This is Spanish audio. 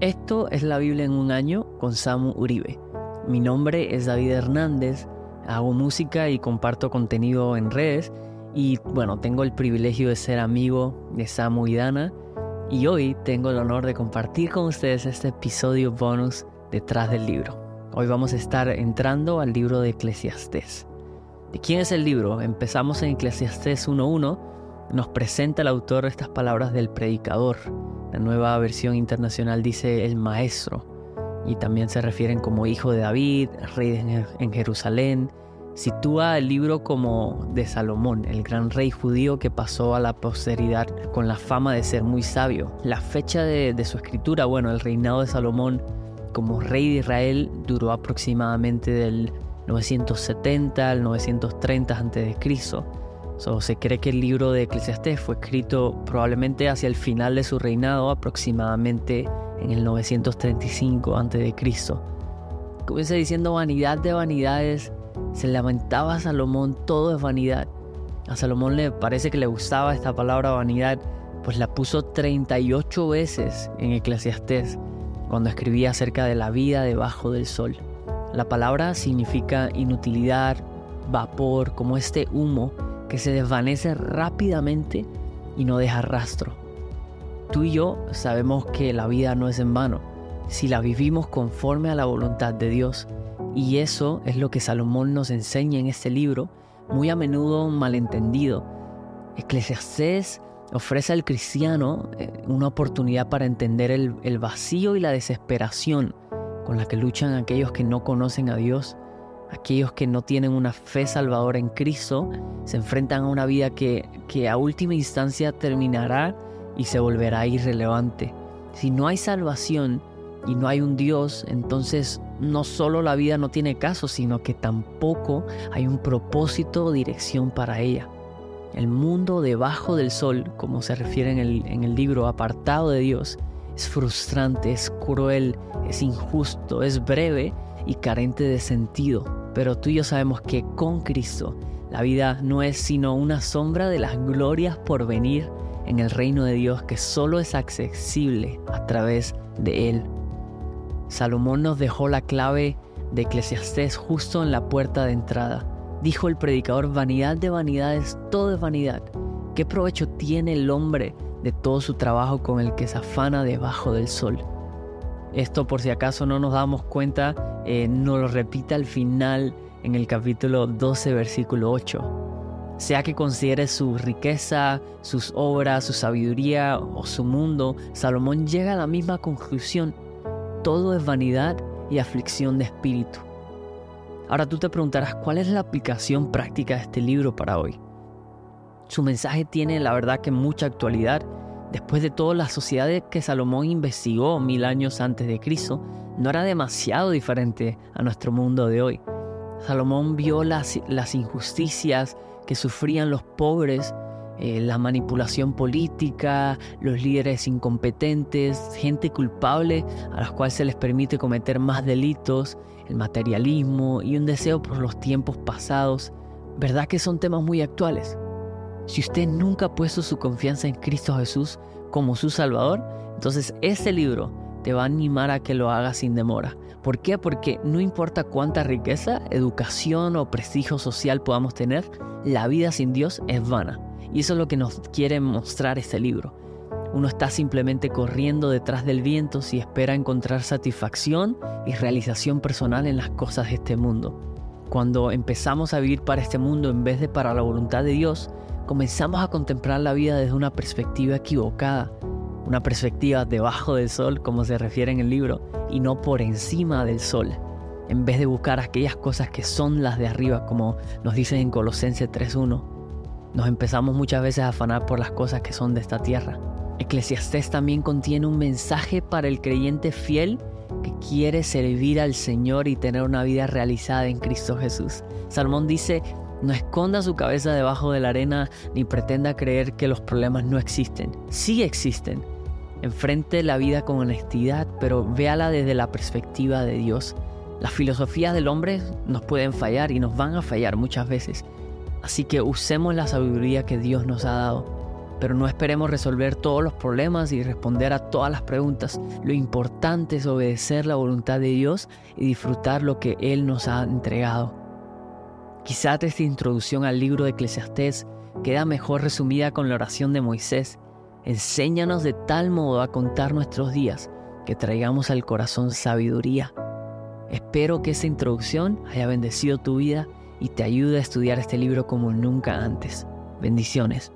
Esto es la Biblia en un año con Samu Uribe. Mi nombre es David Hernández, hago música y comparto contenido en redes y bueno, tengo el privilegio de ser amigo de Samu y Dana y hoy tengo el honor de compartir con ustedes este episodio bonus detrás del libro. Hoy vamos a estar entrando al libro de Eclesiastés. ¿De quién es el libro? Empezamos en Eclesiastés 1.1. Nos presenta el autor estas palabras del predicador. La nueva versión internacional dice el maestro. Y también se refieren como hijo de David, rey en Jerusalén. Sitúa el libro como de Salomón, el gran rey judío que pasó a la posteridad con la fama de ser muy sabio. La fecha de, su escritura, bueno, el reinado de Salomón como rey de Israel duró aproximadamente del 970 al 930 a.C. Se cree que el libro de Eclesiastés fue escrito probablemente hacia el final de su reinado, aproximadamente en el 935 a.C. Comienza diciendo vanidad de vanidades, se lamentaba a Salomón, todo es vanidad. A Salomón le parece que le gustaba esta palabra vanidad, pues la puso 38 veces en Eclesiastés cuando escribía acerca de la vida debajo del sol. La palabra significa inutilidad, vapor, como este humo que se desvanece rápidamente y no deja rastro. Tú y yo sabemos que la vida no es en vano, si la vivimos conforme a la voluntad de Dios. Y eso es lo que Salomón nos enseña en este libro, muy a menudo malentendido. Eclesiastés ofrece al cristiano eh, una oportunidad para entender el, el vacío y la desesperación con la que luchan aquellos que no conocen a Dios, aquellos que no tienen una fe salvadora en Cristo, se enfrentan a una vida que, que a última instancia terminará y se volverá irrelevante. Si no hay salvación y no hay un Dios, entonces no solo la vida no tiene caso, sino que tampoco hay un propósito o dirección para ella. El mundo debajo del sol, como se refiere en el, en el libro, apartado de Dios, es frustrante, es cruel, es injusto, es breve y carente de sentido. Pero tú y yo sabemos que con Cristo la vida no es sino una sombra de las glorias por venir en el reino de Dios que solo es accesible a través de Él. Salomón nos dejó la clave de Eclesiastés justo en la puerta de entrada. Dijo el predicador, vanidad de vanidades, todo es vanidad. ¿Qué provecho tiene el hombre de todo su trabajo con el que se afana debajo del sol. Esto por si acaso no nos damos cuenta, eh, nos lo repite al final en el capítulo 12, versículo 8. Sea que considere su riqueza, sus obras, su sabiduría o su mundo, Salomón llega a la misma conclusión. Todo es vanidad y aflicción de espíritu. Ahora tú te preguntarás cuál es la aplicación práctica de este libro para hoy. Su mensaje tiene la verdad que mucha actualidad. Después de todo, la sociedad que Salomón investigó mil años antes de Cristo no era demasiado diferente a nuestro mundo de hoy. Salomón vio las, las injusticias que sufrían los pobres, eh, la manipulación política, los líderes incompetentes, gente culpable a las cuales se les permite cometer más delitos, el materialismo y un deseo por los tiempos pasados. ¿Verdad que son temas muy actuales? Si usted nunca ha puesto su confianza en Cristo Jesús como su Salvador, entonces este libro te va a animar a que lo hagas sin demora. ¿Por qué? Porque no importa cuánta riqueza, educación o prestigio social podamos tener, la vida sin Dios es vana. Y eso es lo que nos quiere mostrar este libro. Uno está simplemente corriendo detrás del viento si espera encontrar satisfacción y realización personal en las cosas de este mundo. Cuando empezamos a vivir para este mundo en vez de para la voluntad de Dios, comenzamos a contemplar la vida desde una perspectiva equivocada, una perspectiva debajo del sol, como se refiere en el libro, y no por encima del sol, en vez de buscar aquellas cosas que son las de arriba, como nos dicen en Colosenses 3.1. Nos empezamos muchas veces a afanar por las cosas que son de esta tierra. Eclesiastés también contiene un mensaje para el creyente fiel que quiere servir al Señor y tener una vida realizada en Cristo Jesús. Salmón dice, no esconda su cabeza debajo de la arena ni pretenda creer que los problemas no existen. Sí existen. Enfrente la vida con honestidad, pero véala desde la perspectiva de Dios. Las filosofías del hombre nos pueden fallar y nos van a fallar muchas veces. Así que usemos la sabiduría que Dios nos ha dado. pero no esperemos resolver todos los problemas y responder a todas las preguntas. Lo importante es obedecer la voluntad de Dios y disfrutar lo que Él nos ha entregado. Quizás esta introducción al libro de Eclesiastés queda mejor resumida con la oración de Moisés. Enséñanos de tal modo a contar nuestros días que traigamos al corazón sabiduría. Espero que esta introducción haya bendecido tu vida y te ayude a estudiar este libro como nunca antes. Bendiciones.